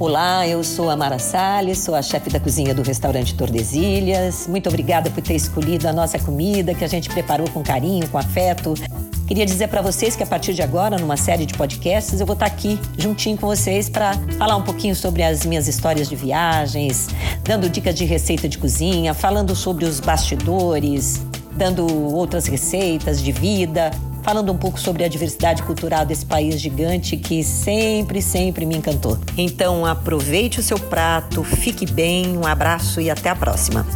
Olá, eu sou a Mara Salles, sou a chefe da cozinha do restaurante Tordesilhas. Muito obrigada por ter escolhido a nossa comida que a gente preparou com carinho, com afeto. Queria dizer para vocês que a partir de agora, numa série de podcasts, eu vou estar aqui juntinho com vocês para falar um pouquinho sobre as minhas histórias de viagens, dando dicas de receita de cozinha, falando sobre os bastidores, dando outras receitas de vida, falando um pouco sobre a diversidade cultural desse país gigante que sempre, sempre me encantou. Então aproveite o seu prato, fique bem, um abraço e até a próxima.